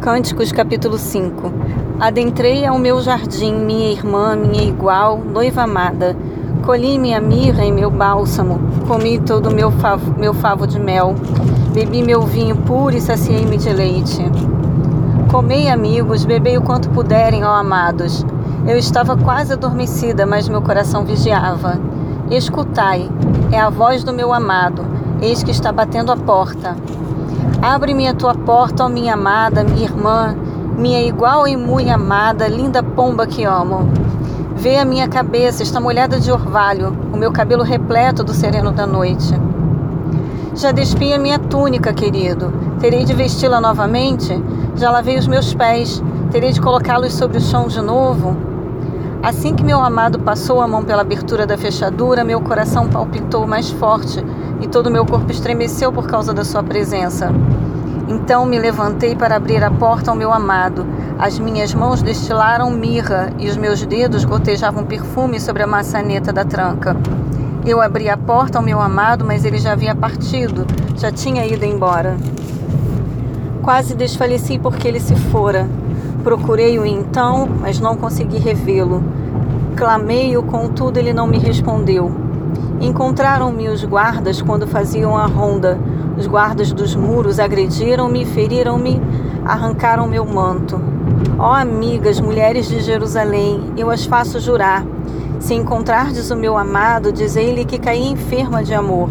Cânticos capítulo 5 Adentrei ao meu jardim, minha irmã, minha igual, noiva amada. Colhi minha mirra em meu bálsamo, comi todo o meu favo, meu favo de mel, bebi meu vinho puro e saciei-me de leite. Comei, amigos, bebei o quanto puderem, ó amados. Eu estava quase adormecida, mas meu coração vigiava. Escutai, é a voz do meu amado, eis que está batendo a porta. Abre-me a tua porta, ó minha amada, minha irmã, minha igual e muito amada, linda pomba que amo. Vê a minha cabeça, está molhada de orvalho, o meu cabelo repleto do sereno da noite. Já despi a minha túnica, querido. Terei de vesti-la novamente? Já lavei os meus pés. Terei de colocá-los sobre o chão de novo? Assim que meu amado passou a mão pela abertura da fechadura, meu coração palpitou mais forte e todo o meu corpo estremeceu por causa da sua presença. Então me levantei para abrir a porta ao meu amado. As minhas mãos destilaram mirra e os meus dedos gotejavam perfume sobre a maçaneta da tranca. Eu abri a porta ao meu amado, mas ele já havia partido, já tinha ido embora. Quase desfaleci porque ele se fora. Procurei-o então, mas não consegui revê-lo. Clamei-o, contudo ele não me respondeu. Encontraram-me os guardas quando faziam a ronda. Os guardas dos muros agrediram-me, feriram-me, arrancaram meu manto. Ó amigas, mulheres de Jerusalém, eu as faço jurar. Se encontrardes o meu amado, dizei-lhe que caí enferma de amor.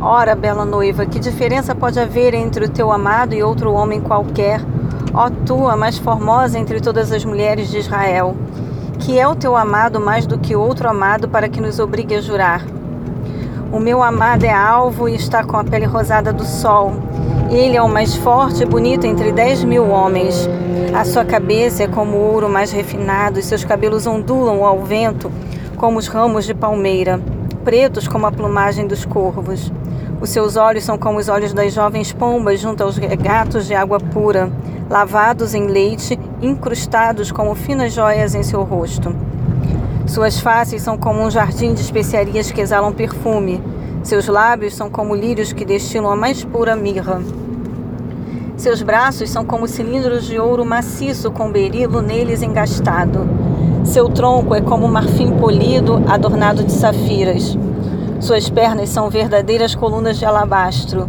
Ora, bela noiva, que diferença pode haver entre o teu amado e outro homem qualquer? Ó tu, a mais formosa entre todas as mulheres de Israel, que é o teu amado mais do que outro amado para que nos obrigue a jurar. O meu amado é alvo e está com a pele rosada do sol. Ele é o mais forte e bonito entre dez mil homens. A sua cabeça é como o ouro mais refinado e seus cabelos ondulam ao vento como os ramos de palmeira, pretos como a plumagem dos corvos. Os seus olhos são como os olhos das jovens pombas junto aos regatos de água pura lavados em leite, incrustados como finas joias em seu rosto. Suas faces são como um jardim de especiarias que exalam perfume. Seus lábios são como lírios que destilam a mais pura mirra. Seus braços são como cilindros de ouro maciço com berilo neles engastado. Seu tronco é como marfim polido adornado de safiras. Suas pernas são verdadeiras colunas de alabastro,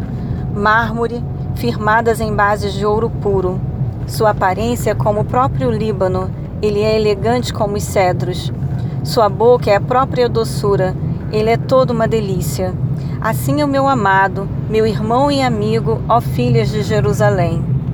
mármore firmadas em bases de ouro puro. Sua aparência é como o próprio Líbano, ele é elegante como os cedros. Sua boca é a própria doçura, ele é toda uma delícia. Assim é o meu amado, meu irmão e amigo, ó filhas de Jerusalém.